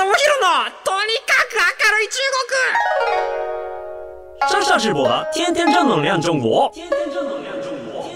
智弘のとにかく明るい中国上下直播的天天正能量中国。天天正能量中国。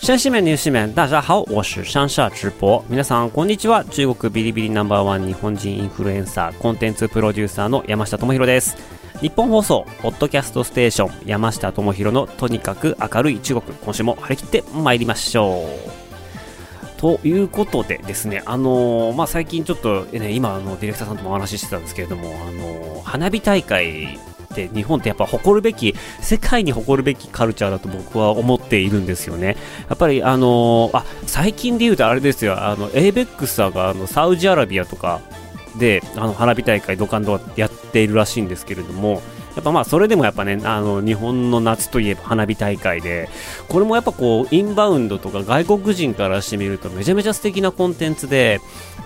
山西面、ニュー面、大家好，我是上下直播。皆さんこんにちは。中国ビリビリナンバーワン日本人インフルエンサー、コンテンツプロデューサーの山下智博です。日本放送、ポッドキャストステーション、山下智博のとにかく明るい中国。今週も張り切って参りましょう。ということでですね、あのー、まあ、最近ちょっと、ね、今、あの、ディレクターさんともお話ししてたんですけれども、あのー、花火大会っ日本ってやっぱ誇るべき、世界に誇るべきカルチャーだと僕は思っているんですよね。やっぱりあのー、あ、最近で言うとあれですよ、あの、ABEX さんがあの、サウジアラビアとかで、あの、花火大会ドカンドやっているらしいんですけれども、やっぱまあそれでもやっぱね、あの日本の夏といえば花火大会で、これもやっぱこうインバウンドとか外国人からしてみるとめちゃめちゃ素敵なコンテンツで、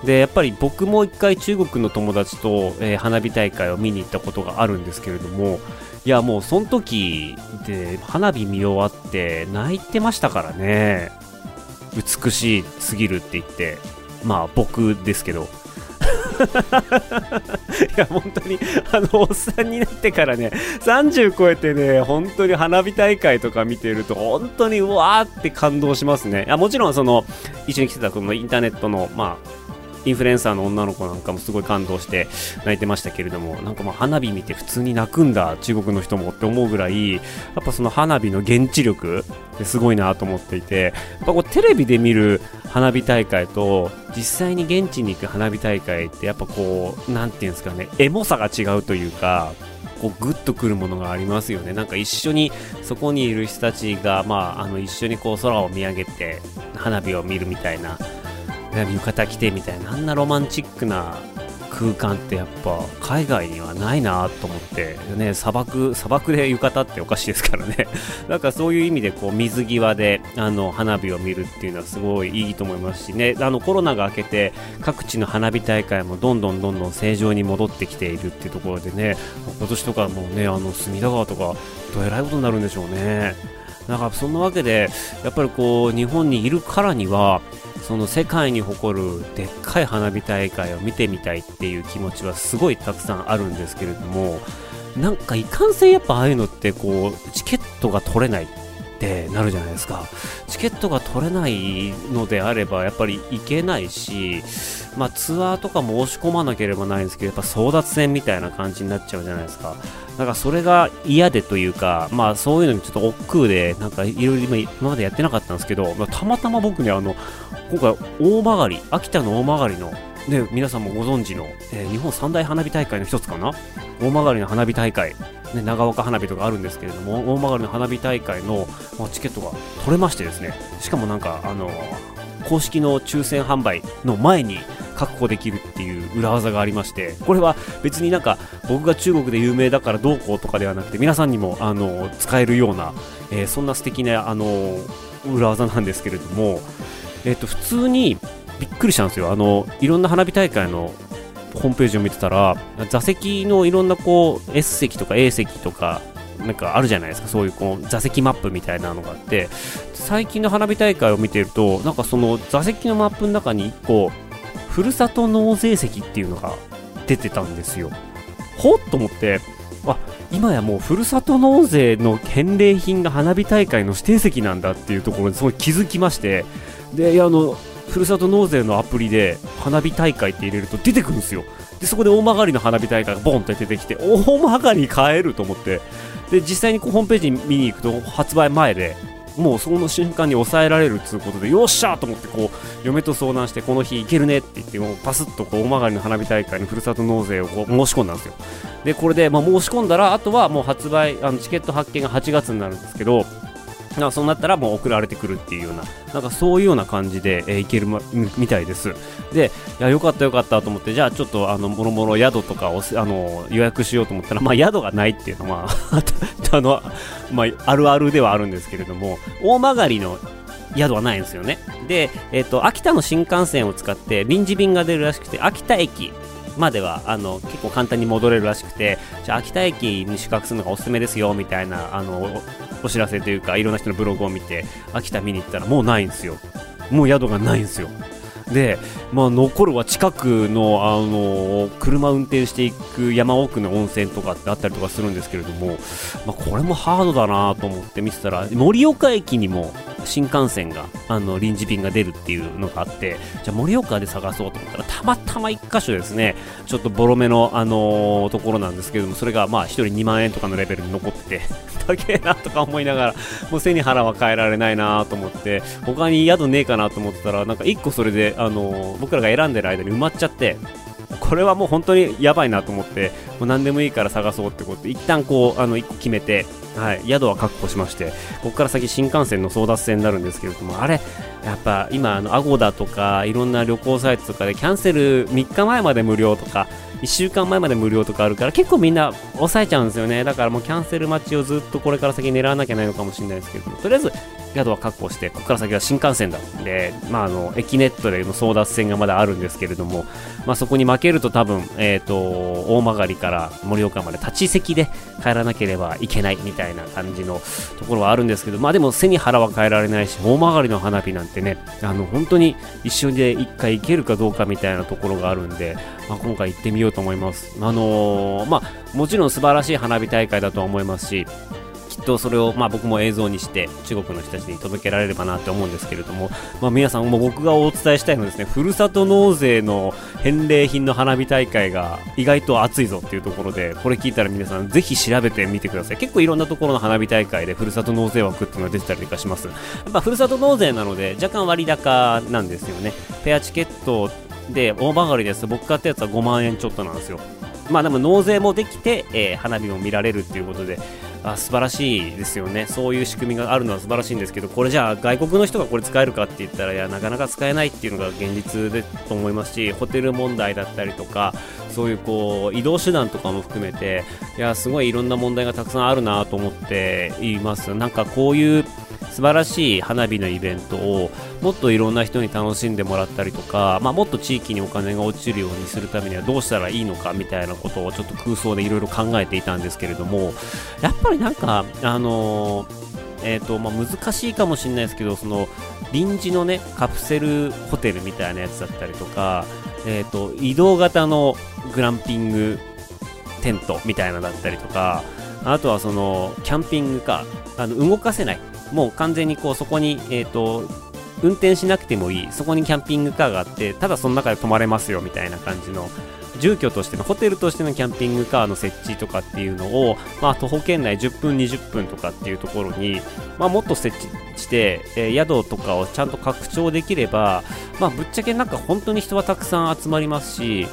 で、やっぱり僕も一回中国の友達と、えー、花火大会を見に行ったことがあるんですけれども、いやもうその時で花火見終わって泣いてましたからね。美しすぎるって言って、まあ僕ですけど、いや、本当に、あの、おっさんになってからね、30超えてね、本当に花火大会とか見てると、本当にうわーって感動しますね。あもちろん、その、一緒に来てたこのインターネットの、まあ、インフルエンサーの女の子なんかもすごい感動して泣いてましたけれども、なんかまあ花火見て普通に泣くんだ、中国の人もって思うぐらい、やっぱその花火の現地力ってすごいなと思っていて、やっぱこうテレビで見る花火大会と実際に現地に行く花火大会ってやっぱこう、なんていうんですかね、エモさが違うというか、こうグッとくるものがありますよね。なんか一緒にそこにいる人たちが、まあ、あの一緒にこう空を見上げて花火を見るみたいな浴衣着てみたいなあんなロマンチックな空間ってやっぱ海外にはないなと思ってね砂漠砂漠で浴衣っておかしいですからね。なんかそういう意味でこう水際であの花火を見るっていうのはすごいいいと思いますしね。あのコロナが明けて各地の花火大会もどんどんどんどん正常に戻ってきているっていうところでね今年とかもねあの隅田川とかどえらいことになるんでしょうね。だかそんなわけでやっぱりこう日本にいるからにはその世界に誇るでっかい花火大会を見てみたいっていう気持ちはすごいたくさんあるんですけれどもなんかいかんせんやっぱああいうのってこうチケットが取れない。っってなるじゃないですか。チケットが取れないのであればやっぱり行けないしまあツアーとか申し込まなければないんですけどやっぱ争奪戦みたいな感じになっちゃうじゃないですか。だからそれが嫌でというか、まあそういうのにちょっと億劫で、なんかいろいろ今までやってなかったんですけど、まあ、たまたま僕ね、あの、今回大曲秋田の大曲の、ね、皆さんもご存知の、えー、日本三大花火大会の一つかな？大曲の花火大会、ね、長岡花火とかあるんですけれども、大曲の花火大会の、まあ、チケットが取れましてですね、しかもなんか、あの公式の抽選販売の前に確保できるっていう裏技がありまして、これは別になんか僕が中国で有名だからどうこうとかではなくて、皆さんにもあの使えるような、え、そんな素敵なあの裏技なんですけれども、えっ、と普通にびっくりしたんですよ。あのいろんな花火大会のホームページを見てたら座席のいろんなこう S 席とか A 席とかなんかあるじゃないですかそういうこう座席マップみたいなのがあって最近の花火大会を見てるとなんかその座席のマップの中に1個ふるさと納税席っていうのが出てたんですよ。ほっと思って、あ今やもうふるさと納税の返礼品が花火大会の指定席なんだっていうところにすごい気づきまして、で、あの、ふるさと納税のアプリで花火大会って入れると出てくるんですよ。で、そこで大曲の花火大会がボンって出てきて、大曲に買えると思って、で、実際にこうホームページ見に行くと発売前で、もうその瞬間に抑えられるっていうことでよっしゃーと思ってこう嫁と相談してこの日行けるねって言ってもうパスッとこう大曲の花火大会のふるさと納税をこう申し込んだんですよでこれで、まあ、申し込んだらあとはもう発売あのチケット発券が8月になるんですけどなそうなったらもう送られてくるっていうような、なんかそういうような感じで、えー、いける、ま、みたいです。で、いや、よかったよかったと思って、じゃあちょっとあの、もろもろ宿とかをあの予約しようと思ったら、まあ宿がないっていうのは、あの、まあ、あるあるではあるんですけれども、大曲の宿はないんですよね。で、えっ、ー、と、秋田の新幹線を使って臨時便が出るらしくて、秋田駅まではあの結構簡単に戻れるらしくてじゃあ秋田駅に宿泊するのがおすすめですよみたいなあのお知らせというかいろんな人のブログを見て秋田見に行ったらもうないんですよ。もう宿がないんですよ。で、まあ、残るは近くの、あの車運転していく山奥の温泉とかってあったりとかするんですけれども、まあ、これもハードだなと思って見てたら盛岡駅にも新幹線があの臨時便が出るっていうのがあってじゃあ盛岡で探そうと思ったらたまたま1箇所ですね。ちょっとボロめの、あのー、ところなんですけどもそれがまあ1人2万円とかのレベルに残ってて 高えなとか思いながらもう背に腹は変えられないなと思って他に宿ねえかなと思ってたらなんか1個それで、あのー、僕らが選んでる間に埋まっちゃってこれはもう本当にやばいなと思ってもう何でもいいから探そうってことで一旦こうあの1個決めてはい、宿は確保しまして、ここから先新幹線の争奪戦になるんですけれども、あれ、やっぱ今、あの、アゴダとか、いろんな旅行サイトとかでキャンセル3日前まで無料とか、1週間前まで無料とかあるから、結構みんな抑えちゃうんですよね。だからもうキャンセル待ちをずっとこれから先狙わなきゃないのかもしれないですけど、とりあえず宿は確保して、ここから先は新幹線だ。で、まあ、あの、駅ネットでの争奪戦がまだあるんですけれども、まあ、そこに負けると多分、え、ー、と、大曲から盛岡まで立ち席で帰らなければいけないみたいな感じのところはあるんですけど、まあでも背に腹は変えられないし、大曲の花火なんてね、あの、本当に一瞬で一回行けるかどうかみたいなところがあるんで、まあ、今回行ってみようと思います。あのー、まあ、もちろん素晴らしい花火大会だとは思いますし、とそれを、まあ、僕も映像にして中国の人たちに届けられればなって思うんですけれども、まあ、皆さんも僕がお伝えしたいのはですねふるさと納税の返礼品の花火大会が意外と熱いぞっていうところでこれ聞いたら皆さんぜひ調べてみてください。結構いろんなところの花火大会でふるさと納税枠っていうのが出てたりとかします。やっぱふるさと納税なので若干割高なんですよね。ペアチケットで大曲がりです。僕買ったやつは5万円ちょっとなんですよ。まあでも納税もできて、えー、花火も見られるっていうことであ素晴らしいですよね。そういう仕組みがあるのは素晴らしいんですけどこれじゃあ外国の人がこれ使えるかって言ったらいやなかなか使えないっていうのが現実でと思いますしホテル問題だったりとかそういうこう移動手段とかも含めていやすごいいろんな問題がたくさんあるなと思っています。なんかこういう素晴らしい花火のイベントをもっといろんな人に楽しんでもらったりとか、まあ、もっと地域にお金が落ちるようにするためにはどうしたらいいのかみたいなことをちょっと空想でいろいろ考えていたんですけれどもやっぱりなんかあのえーとまあ、難しいかもしれないですけどその臨時の、ね、カプセルホテルみたいなやつだったりとか、えーと、移動型のグランピングテントみたいなのだったりとかあとはそのキャンピングカーあの動かせないもう完全にこうそこに、えーと、運転しなくてもいいそこにキャンピングカーがあってただその中で泊まれますよみたいな感じの住居としてのホテルとしてのキャンピングカーの設置とかっていうのを、まあ、徒歩圏内10分20分とかっていうところに、まあ、もっと設置して、えー、宿とかをちゃんと拡張できれば、まあ、ぶっちゃけなんか本当に人はたくさん集まりますし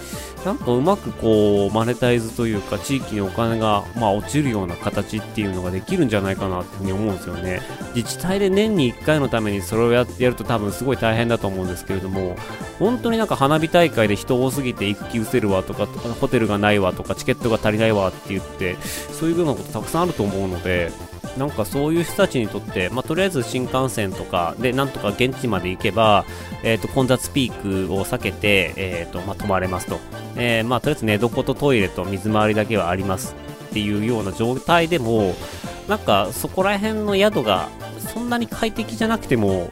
なんか？うまくこうマネタイズというか地域にお金がまあ落ちるような形っていうのができるんじゃないかなっていうふうに思うんですよね。自治体で年に1回のためにそれをやると多分すごい大変だと思うんですけれども本当になんか花火大会で人多すぎて行く気失せるわとかホテルがないわとかチケットが足りないわって言ってそういうようなことたくさんあると思うのでなんかそういう人たちにとって、まあ、とりあえず新幹線とかでなんとか現地まで行けば、えーと、混雑ピークを避けて、えーとまあ、泊まれますと、えー、まあ、とりあえず寝床とトイレと水回りだけはありますっていうような状態でもなんかそこら辺の宿がそんなに快適じゃなくても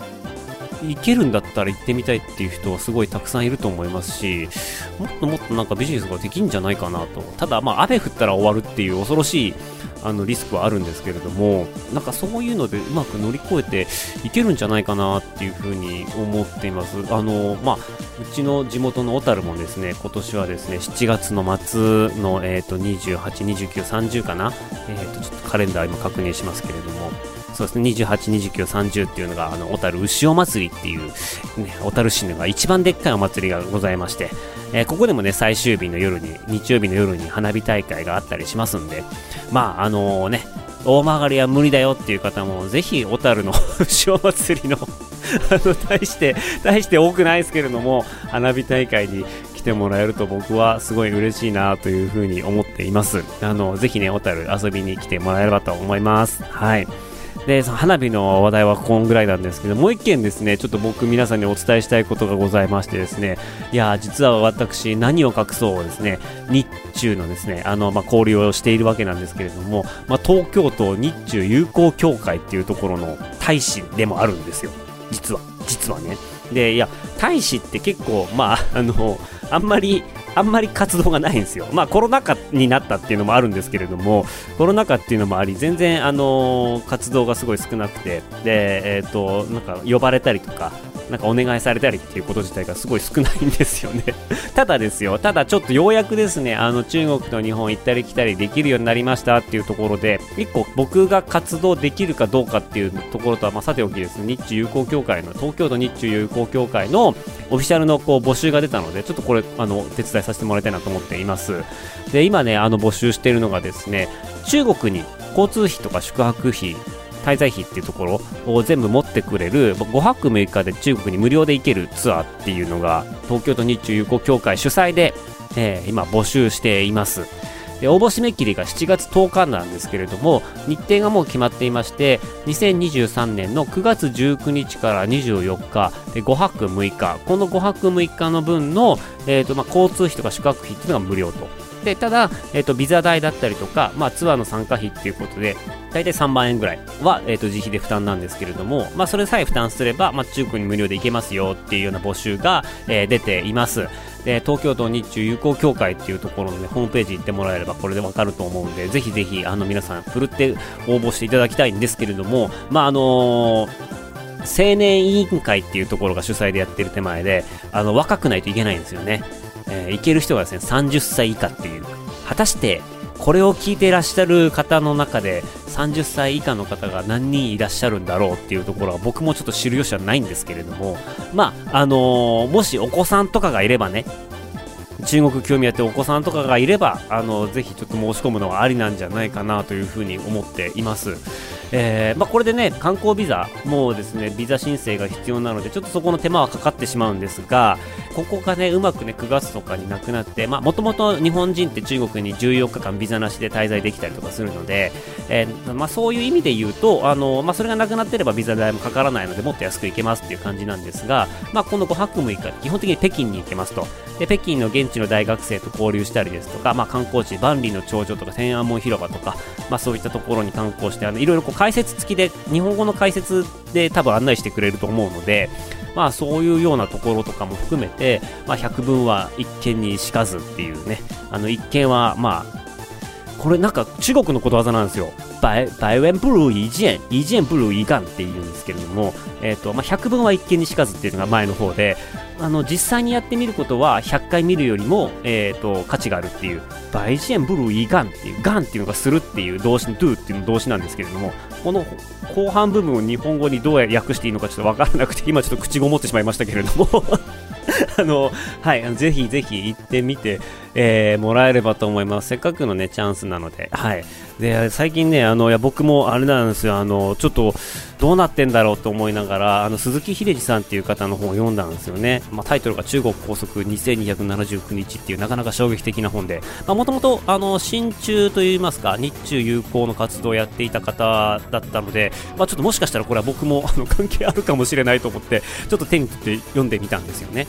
行けるんだったら行ってみたいっていう人はすごいたくさんいると思いますし、もっともっとなんかビジネスができんじゃないかなと。ただ、まあ、雨降ったら終わるっていう恐ろしいあのリスクはあるんですけれどもなんかそういうのでうまく乗り越えていけるんじゃないかなっていうふうに思っています。あのまあうちの地元の小樽もですね今年はですね7月の末の、えーと、28、29、30かな、えーと、ちょっとカレンダー今確認しますけれども。そうですね、28、29、30っていうのが、あの、小樽牛尾祭りっていう、ね、小樽市のが一番でっかいお祭りがございまして、えー、ここでもね、最終日の夜に、日曜日の夜に花火大会があったりしますんで、まあ、あのー、ね、大曲がりは無理だよっていう方も、ぜひ、小樽の 塩祭りのあの、大して、大して多くないですけれども、花火大会に来てもらえると僕はすごい嬉しいなというふうに思っています。あの、ぜひね、小樽遊びに来てもらえればと思います。はい。で花火の話題はこんぐらいなんですけどもう一件ですねちょっと僕皆さんにお伝えしたいことがございましてですねいや実は私何を隠そうですね日中のですねあの、まあ、交流をしているわけなんですけれども、まあ、東京都日中友好協会っていうところの大使でもあるんですよ。実は実はね。でいや大使って結構まああのあんまりあんまり活動がないんですよ。まあコロナ禍になったっていうのもあるんですけれども、コロナ禍っていうのもあり、全然あの、活動がすごい少なくて、で、えっ、ー、と、なんか呼ばれたりとか、なんかお願いされたりっていうこと自体がすごい少ないんですよね ただですよ、ただちょっとようやくですね、あの中国と日本行ったり来たりできるようになりましたっていうところで、一個僕が活動できるかどうかっていうところとは、まあ、さておきですね、日中友好協会の、東京都日中友好協会のオフィシャルのこう募集が出たので、ちょっとこれ、あの、手伝いさせてもらいたいなと思っています。で、今ね、あの募集しているのがですね、中国に交通費とか宿泊費滞在費っていうところを全部持ってくれる5泊6日で中国に無料で行けるツアーっていうのが東京都日中友好協会主催で、えー、今募集しています。で応募締め切りが7月10日なんですけれども日程がもう決まっていまして2023年の9月19日から24日で5泊6日この5泊6日の分の、えーとまあ、交通費とか宿泊費っていうのが無料とでただ、えーと、ビザ代だったりとか、まあ、ツアーの参加費っていうことで大体3万円ぐらいは、えーと、自費で負担なんですけれども、まあ、それさえ負担すれば、まあ、中国に無料で行けますよっていうような募集が、えー、出ています。で東京都日中友好協会っていうところの、ね、ホームページ行ってもらえればこれでわかると思うんでぜひぜひあの皆さんふるって応募していただきたいんですけれどもまああのー青年委員会っていうところが主催でやってる手前であの若くないといけないんですよね。えー、いける人がですね、30歳以下っていう。果たして、これを聞いていらっしゃる方の中で、30歳以下の方が何人いらっしゃるんだろうっていうところは僕もちょっと知る由はないんですけれども、まあ、あのー、もしお子さんとかがいればね、中国興味あってお子さんとかがいれば、あの、ぜひちょっと申し込むのはありなんじゃないかなというふうに思っています。えー、まあ、これでね、観光ビザもですね、ビザ申請が必要なので、ちょっとそこの手間はかかってしまうんですが、ここがね、うまくね、9月とかになくなって、もともと日本人って中国に14日間ビザなしで滞在できたりとかするので、えー、まあ、そういう意味で言うと、あの、まあ、それがなくなってればビザ代もかからないので、もっと安く行けますっていう感じなんですが、まあ、この5泊6日、基本的に北京に行けますと。で、北京の現地の大学生と交流したりですとか、まあ、観光地、万里の長城とか天安門広場とか、まあ、そういったところに観光して、あの、いろいろ解説付きで、日本語の解説で多分案内してくれると思うので、まあそういうようなところとかも含めて、まあ百聞は一見にしかずっていうね、あの一見はまあ、これなんか中国のことわざなんですよ。百百円不如一件、一件不如一眼っていうんですけれども、えっ、ー、と、まあ、百聞は一見にしかずっていうのが前の方で、あの、実際にやってみることは100回見るよりも、え、ー、と、価値があるっていう、バイジェンブルーイガンっていう、ガンっていうのがするっていう動詞の do っていうの動詞なんですけれども、この後半部分を日本語にどう訳していいのかちょっと分からなくて、今ちょっと口ごもってしまいましたけれども。あの、はい、ぜひぜひ行ってみて、えー、もらえればと思います。せっかくのね、チャンスなので、はい。で、最近ね、あの、いや、僕もあれなんですよ、あの、ちょっと、どうなってんだろうと思いながら、あの、鈴木秀治さんっていう方の本を読んだんですよね。まあ、タイトルが中国高速2279日っていう、なかなか衝撃的な本で、まあ、もともと、あの、親中といいますか、日中友好の活動をやっていた方だったので、まあ、ちょっともしかしたらこれは僕も、あの、関係あるかもしれないと思って、ちょっと手に取って読んでみたんですよね。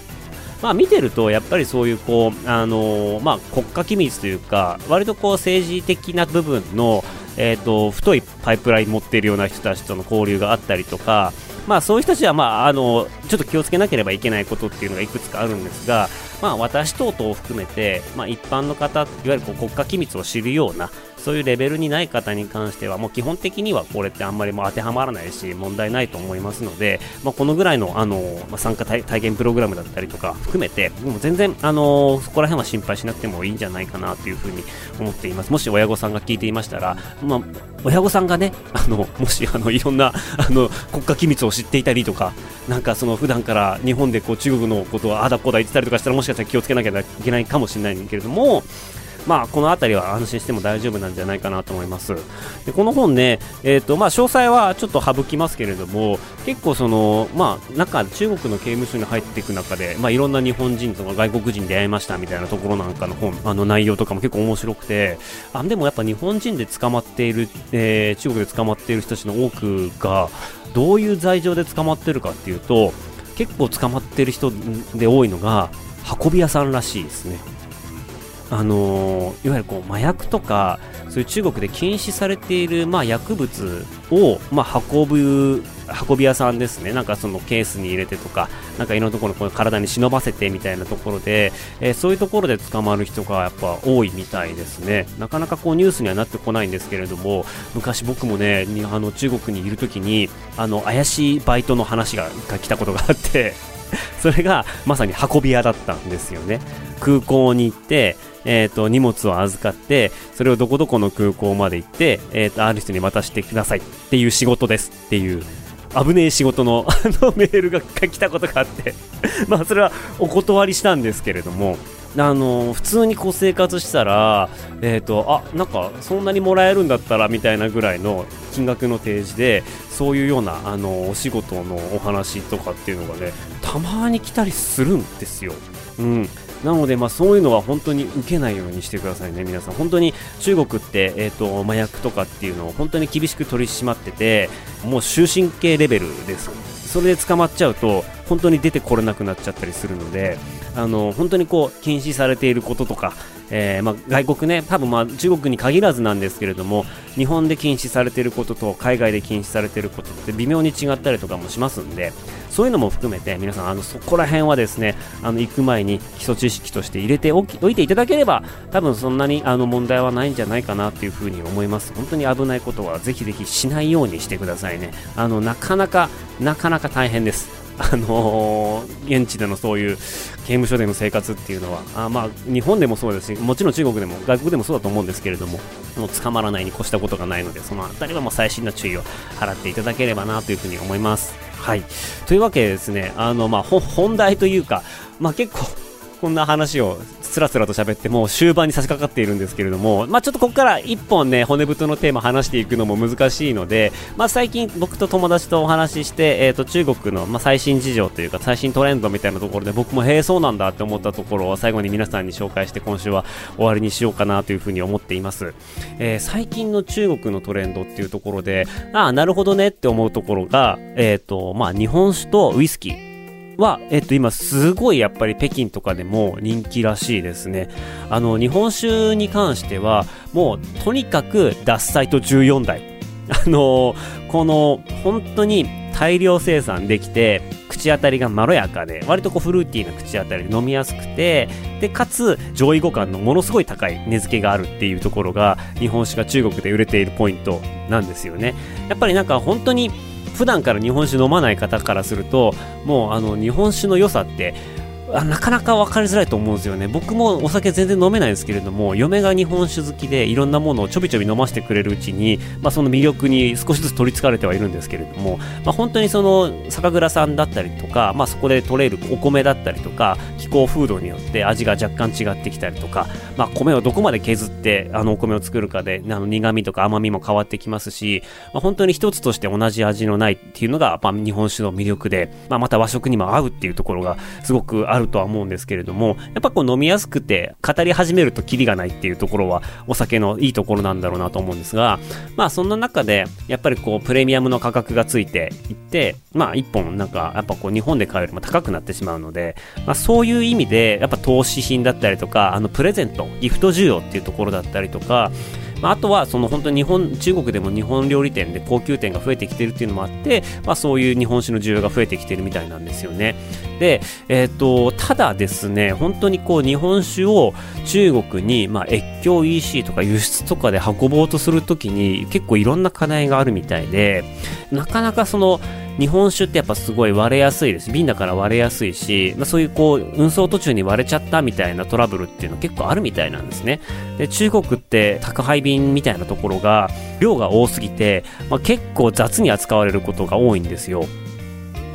まあ、見てると、やっぱりそういうこう、あのー、まあ、国家機密というか、割とこう政治的な部分の、えーと、太いパイプライン持っているような人たちとの交流があったりとか、まあ、そういう人たちは、まあ、あのちょっと気をつけなければいけないことっていうのがいくつかあるんですが、まあ、私等々を含めて、まあ、一般の方、いわゆるこう国家機密を知るような、そういうレベルにない方に関しては、もう基本的にはこれってあんまりも当てはまらないし、問題ないと思いますので、まあ、このぐらいの、あのまあ、参加体験プログラムだったりとか含めて、もう全然、あのそこら辺は心配しなくてもいいんじゃないかなというふうに思っています。もし親御さんが聞いていましたら、まあ、親御さんがね、あの、もし、あの、いろんな、あの、国家機密を知っていたりとか、なんかその普段から日本でこう中国のことをあだこうだ言ってたりとかしたらもしかしたら気をつけなきゃいけないかもしれないけれども、まあ、この辺りは安心しても大丈夫なんじゃないかなと思いますでこの本ね、えーとまあ、詳細はちょっと省きますけれども結構その、まあ、中中国の刑務所に入っていく中で、まあ、いろんな日本人とか外国人に出会いましたみたいなところなんかの本あの内容とかも結構面白くてあでもやっぱ日本人で捕まっている、えー、中国で捕まっている人たちの多くがどういう罪状で捕まってるかっていうと結構捕まってる人で多いのが運び屋さんらしいですね。あのー、いわゆるこう麻薬とかそういう中国で禁止されている、まあ、薬物を、まあ、運ぶ運び屋さんですね、なんかそのケースに入れてとか、なんかいろんなところこの体に忍ばせてみたいなところで、えー、そういうところで捕まる人がやっぱ多いみたいですね。なかなかこうニュースにはなってこないんですけれども、昔僕もね、あの中国にいる時に、あの怪しいバイトの話が来たことがあって それがまさに運び屋だったんですよね。空港に行って、えっ、ー、と、荷物を預かって、それをどこどこの空港まで行って、えっ、ー、と、ある人に渡してくださいっていう仕事ですっていう危ねえ仕事の あのメールが来たことがあって まあそれはお断りしたんですけれどもあの普通にこう生活したら、えーと、あなんかそんなにもらえるんだったらみたいなぐらいの金額の提示でそういうようなあのお仕事のお話とかっていうのがねたまに来たりするんですよ。うん、なので、まあ、そういうのは本当に受けないようにしてくださいね、皆さん。本当に中国って、えーと、麻薬とかっていうのを本当に厳しく取り締まってて、もう終身刑レベルです。それで捕まっちゃうと、本当に出てこれなくなっちゃったりするので、あの本当にこう禁止されていることとか、えー、まあ、外国ね、多分まあ中国に限らずなんですけれども、日本で禁止されていることと海外で禁止されていることって微妙に違ったりとかもしますんで、そういうのも含めて皆さん、あのそこら辺はですね、あの行く前に基礎知識として入れておきおいていただければ、多分そんなにあの問題はないんじゃないかなっていうふに思います。本当に危ないことはぜひぜひしないようにしてくださいね。あのなかなか、なかなか大変です。あのー、現地でのそういう刑務所での生活っていうのはあまあ日本でもそうですしもちろん中国でも外国でもそうだと思うんですけれどももう捕まらないに越したことがないのでその辺りはもう細心の注意を払っていただければなというふうに思います。はいというわけでですねあの、まあ、本題というか、まあ、結構こんな話をつらつらと喋ってもう終盤に差し掛かっているんですけれども、まあ、ちょっとここから1本ね骨太のテーマ話していくのも難しいので、まあ、最近僕と友達とお話しして、えー、と中国の、まあ、最新事情というか最新トレンドみたいなところで僕もへえそうなんだって思ったところを最後に皆さんに紹介して今週は終わりにしようかなというふうに思っています、えー、最近の中国のトレンドっていうところでああなるほどねって思うところが、えーとまあ、日本酒とウイスキー。は、えっと、今すごいやっぱり北京とかでも人気らしいですね。あの、日本酒に関しては、もうとにかく脱菜と14台。あのこの本当に大量生産できて、口当たりがまろやかで、割とこうフルーティーな口当たりで飲みやすくて、で、かつ上位互換のものすごい高い値付けがあるっていうところが、日本酒が中国で売れているポイントなんですよね。やっぱりなんか本当に普段から日本酒飲まない方からするともうあの日本酒の良さってあなかなか分かりづらいと思うんですよね。僕もお酒全然飲めないんですけれども嫁が日本酒好きでいろんなものをちょびちょび飲ませてくれるうちに、まあ、その魅力に少しずつ取りつかれてはいるんですけれども、まあ、本当にその酒蔵さんだったりとか、まあ、そこで取れるお米だったりとか気候風土によって味が若干違ってきたりとか、まあ、米をどこまで削ってあのお米を作るかであの苦味とか甘みも変わってきますし、まあ、本当に一つとして同じ味のないっていうのが、まあ、日本酒の魅力で、まあ、また和食にも合うっていうところがすごくああるとは思うんですけれども、やっぱこう飲みやすくて語り始めるとキリがないっていうところはお酒のいいところなんだろうなと思うんですが、まあそんな中でやっぱりこうプレミアムの価格がついていって、まあ1本なんかやっぱこう日本で買うよりも高くなってしまうので、まあそういう意味でやっぱ投資品だったりとか、あのプレゼント、ギフト需要っていうところだったりとか、まあ、あとはその本当に日本中国でも日本料理店で高級店が増えてきてるっていうのもあって、まあ、そういう日本酒の需要が増えてきてるみたいなんですよね。で、えっ、ー、と、ただですね、本当にこう日本酒を中国に、まあ、越境 EC とか輸出とかで運ぼうとするときに結構いろんな課題があるみたいで、なかなかその日本酒ってやっぱすごい割れやすいです。瓶だから割れやすいし、まあ、そういうこう、運送途中に割れちゃったみたいなトラブルっていうの結構あるみたいなんですね。で、中国って宅配便みたいなところが、量が多すぎて、まあ、結構雑に扱われることが多いんですよ。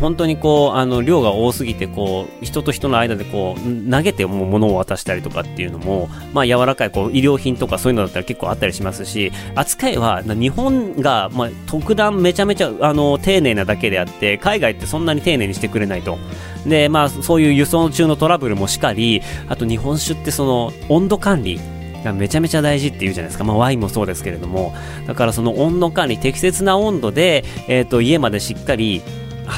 本当にこう、あの、量が多すぎて、こう、人と人の間でこう、投げても物を渡したりとかっていうのも、まあ、柔らかい、こう、医療品とかそういうのだったら結構あったりしますし、扱いは、日本が、まあ、特段めちゃめちゃ、あの、丁寧なだけであって、海外ってそんなに丁寧にしてくれないと。で、まあ、そういう輸送中のトラブルもしかり、あと日本酒ってその、温度管理、がめちゃめちゃ大事って言うじゃないですか。まあワインもそうですけれども。だからその温度管理、適切な温度で、えっ、ー、と、家までしっかり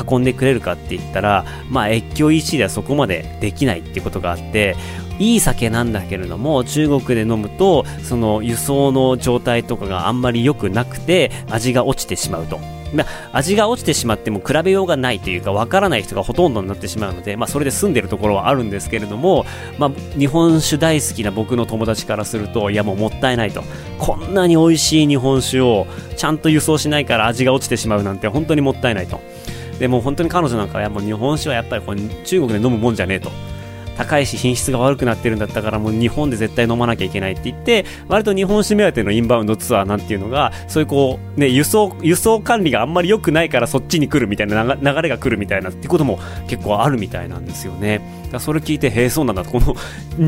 運んでくれるかって言ったら、まあ越境 EC ではそこまでできないってことがあって、いい酒なんだけれども、中国で飲むと、その輸送の状態とかがあんまり良くなくて、味が落ちてしまうと。まあ、味が落ちてしまっても比べようがないというか、わからない人がほとんどになってしまうので、まあ、それで住んでるところはあるんですけれども、まあ、日本酒大好きな僕の友達からすると、いやもうもったいないと。こんなに美味しい日本酒をちゃんと輸送しないから味が落ちてしまうなんて本当にもったいないと。でも本当に彼女なんかはもう日本酒はやっぱりこう中国で飲むもんじゃねえと。高いし品質が悪くなってるんだったからもう日本で絶対飲まなきゃいけないって言って割と日本酒目当てのインバウンドツアーなんていうのがそういうこうね輸送輸送管理があんまり良くないからそっちに来るみたいな流れが来るみたいなってことも結構あるみたいなんですよね。だそれ聞いて、へえ、そうなんだ、この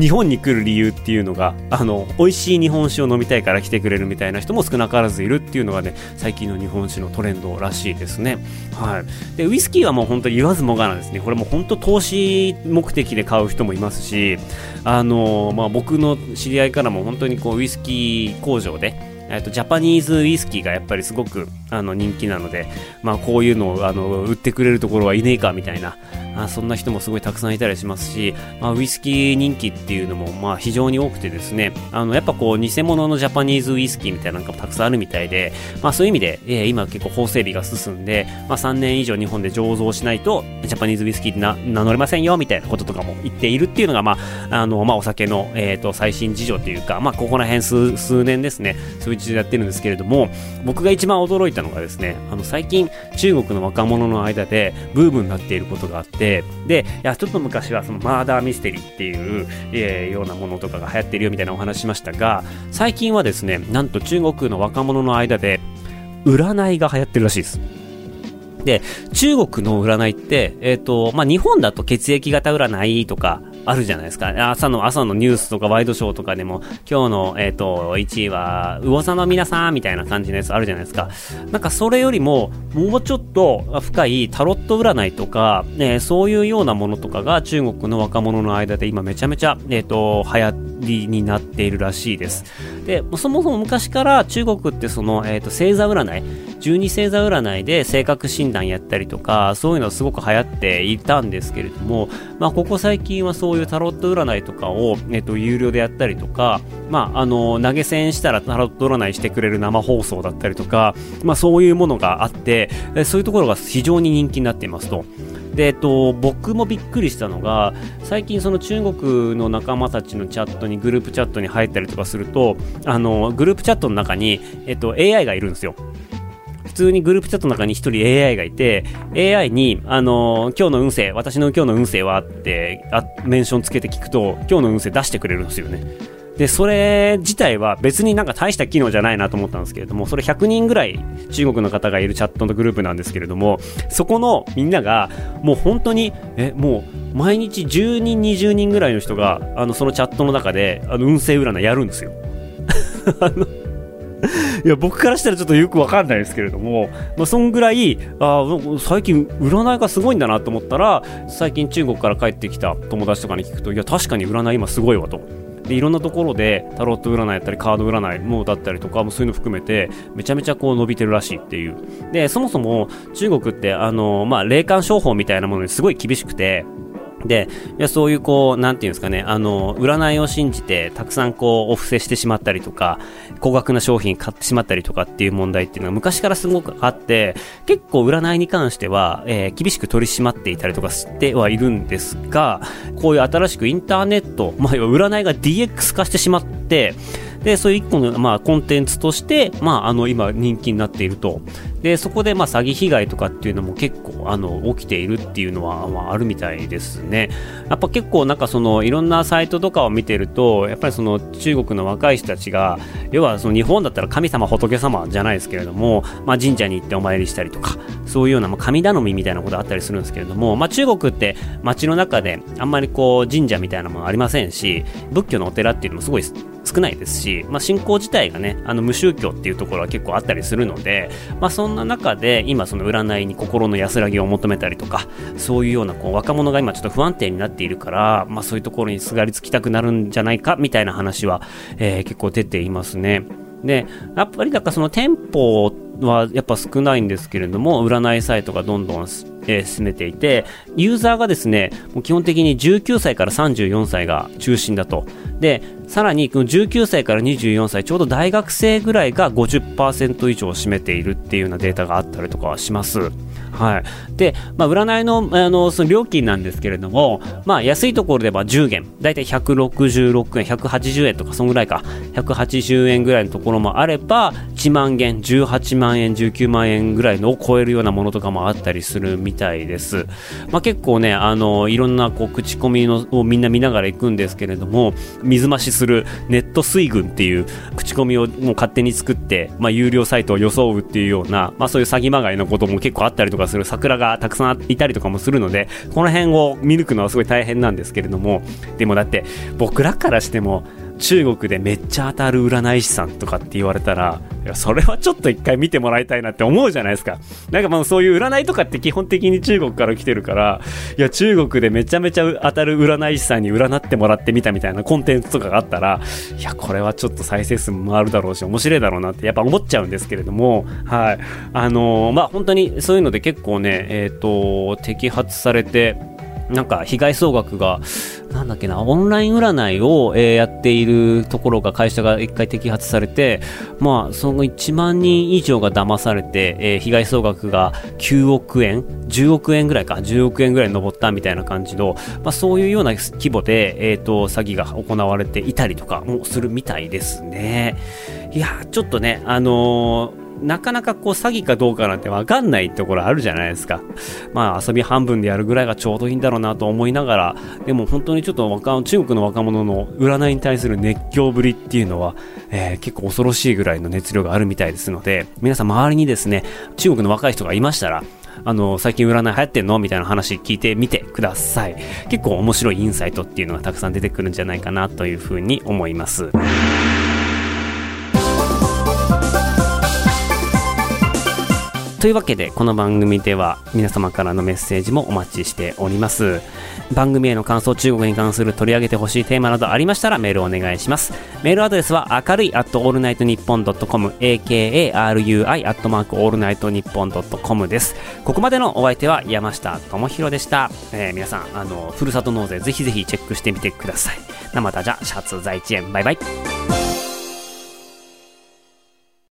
日本に来る理由っていうのが、あの、美味しい日本酒を飲みたいから来てくれるみたいな人も少なからずいるっていうのがね、最近の日本酒のトレンドらしいですね。はい。で、ウイスキーはもう本当に言わずもがなですね。これも本当投資目的で買う人人もいますし、あの、まあ、僕の知り合いからも本当にこう、ウイスキー工場で、えっと、ジャパニーズウイスキーがやっぱりすごくあの人気なので、まあ、こういうのをあの売ってくれるところはいねえかみたいなあそんな人もすごいたくさんいたりしますし、まあ、ウイスキー人気っていうのもまあ非常に多くてですねあのやっぱこう偽物のジャパニーズウイスキーみたいなのがたくさんあるみたいで、まあ、そういう意味で、えー、今結構法整備が進んで、まあ、3年以上日本で醸造しないとジャパニーズウイスキーって名乗れませんよみたいなこととかも言っているっていうのが、まああのまあ、お酒の、えーと、最新事情というか、まあ、ここら辺数数年ですねそういう事情やってるんですけれども僕が一番驚いたのがですねあの最近中国の若者の間でブームになっていることがあってでいやちょっと昔はそのマーダーミステリーっていう、えー、ようなものとかが流行ってるよみたいなお話しましたが最近はですねなんと中国の若者の間で占いが流行ってるらしいです。で、中国の占いって、えっ、ー、と、まあ、日本だと血液型占いとか、あるじゃないですか。朝の、朝のニュースとかワイドショーとかでも、今日の、えっ、ー、と、1位は、魚座の皆さんみたいな感じのやつあるじゃないですか。なんかそれよりも、もうちょっと深いタロット占いとか、ね、そういうようなものとかが中国の若者の間で今めちゃめちゃ、えっ、ー、と、流行りになっているらしいです。で、そもそも昔から中国ってその、えっ、ー、と、星座占い、十二星座占いで性格診断やったりとか、そういうのすごく流行っていたんですけれども、まあ、ここ最近はそういうタロット占いとかを、えっと、有料でやったりとか、まあ、あの、投げ銭したらタロット占いしてくれる生放送だったりとか、まあ、そういうものがあって、そういうところが非常に人気になっていますと。で、えっと、僕もびっくりしたのが最近その中国の仲間たちのチャットにグループチャットに入ったりとかするとあのグループチャットの中に、えっと、AI がいるんですよ通にグループチャットの中に1人 AI がいて AI に、あの今日の運勢私の今日の運勢はってあメンションつけて聞くと今日の運勢出してくれるんですよねで、それ自体は別になんか大した機能じゃないなと思ったんですけれども、それ100人ぐらい中国の方がいるチャットのグループなんですけれども、そこのみんなが、もう本当に、え、もう毎日10人、20人ぐらいの人が、あの、そのチャットの中で、あの、運勢占いやるんですよ。あ のいや、僕からしたらちょっとよくわかんないですけれども、まあ、そんぐらい、あ最近占いがすごいんだなと思ったら、最近中国から帰ってきた友達とかに聞くと、いや、確かに占い今すごいわと。でいろんなところでタロット占いやったりカード占いもだったりとかもそういうの含めてめちゃめちゃこう伸びてるらしいっていうでそもそも中国ってあのまあ霊感商法みたいなものにすごい厳しくてで、いやそういうこう、なんていうんですかね、あの、占いを信じて、たくさんこう、お布施してしまったりとか、高額な商品買ってしまったりとかっていう問題っていうのは昔からすごくあって、結構占いに関しては、えー、厳しく取り締まっていたりとかしてはいるんですが、こういう新しくインターネット、まあ、占いが DX 化してしまって、で、そういう一個の、まあ、コンテンツとして、まあ、あの、今人気になっていると。で、そこで、まあ、詐欺被害とかっていうのも結構あの起きているっていうのは、まあ、あるみたいですね。やっぱ結構なんかそのいろんなサイトとかを見てるとやっぱりその中国の若い人たちが要はその日本だったら神様仏様じゃないですけれども、まあ、神社に行ってお参りしたりとかそういうような、まあ、神頼みみたいなことあったりするんですけれども、まあ、中国って街の中であんまりこう神社みたいなものありませんし仏教のお寺っていうのもすごい少ないですし、まあ、信仰自体がねあの無宗教っていうところは結構あったりするので、まあ、そんな中で今その占いに心の安らぎを求めたりとかそういうようなこう若者が今ちょっと不安定になっているから、まあ、そういうところにすがりつきたくなるんじゃないかみたいな話は、えー、結構出ていますね。で、やっぱりだからその店舗はやっぱ少ないんですけれども、占いサイトがどんどん、えー、進めていて、ユーザーがですね、もう基本的に19歳から34歳が中心だと。で、さらにこの19歳から24歳、ちょうど大学生ぐらいが50%以上を占めているっていうようなデータがあったりとかはします。はい。で、まあ、占いの、あの、その料金なんですけれども、まあ、安いところでは10元、だいたい166円、180円とか、そんぐらいか、180円ぐらいのところもあれば、1万元、18万円、19万円ぐらいのを超えるようなものとかもあったりするみたいです。まあ、結構ね、あの、いろんな、こう、口コミのをみんな見ながら行くんですけれども、水増しするネット水軍っていう口コミをもう勝手に作って、まあ、有料サイトを装うっていうような、まあ、そういう詐欺まがいのことも結構あったりとかする桜がたくさんいたりとかもするので、この辺を見抜くのはすごい大変なんですけれども、でもだって僕らからしても、中国でめっちゃ当たる占い師さんとかって言われたら、いや、それはちょっと一回見てもらいたいなって思うじゃないですか。なんかまあそういう占いとかって基本的に中国から来てるから、いや、中国でめちゃめちゃ当たる占い師さんに占ってもらってみたみたいなコンテンツとかがあったら、いや、これはちょっと再生数も回るだろうし、面白いだろうなってやっぱ思っちゃうんですけれども、はい。あのー、まあ本当にそういうので結構ね、えっ、ー、と、摘発されて、なんか被害総額が、なんだっけな、オンライン占いを、え、やっているところが会社が一回摘発されて、まあ、その1万人以上が騙されて、えー、被害総額が9億円、10億円ぐらいか、10億円ぐらい上ったみたいな感じの、まあ、そういうような規模で、えっ、ー、と、詐欺が行われていたりとかもするみたいですね。いや、ちょっとね、あのーなかなかこう詐欺かどうかなんてわかんないところあるじゃないですか。まあ遊び半分でやるぐらいがちょうどいいんだろうなと思いながら、でも本当にちょっと若中国の若者の占いに対する熱狂ぶりっていうのは、えー、結構恐ろしいぐらいの熱量があるみたいですので、皆さん周りにですね、中国の若い人がいましたら、あの、最近占い流行ってんのみたいな話聞いてみてください。結構面白いインサイトっていうのがたくさん出てくるんじゃないかなというふうに思います。というわけでこの番組では皆様からのメッセージもお待ちしております。番組への感想中国に関する取り上げてほしいテーマなどありましたらメールお願いします。メールアドレスは明るい at allnightnippon.com akarui アットマークオールナイトニッポンドットコムです。ここまでのお相手は山下智博でした、えー、皆さんあのふるさと納税ぜひぜひチェックしてみてください。生田じゃシャツ在地園。バイバイ。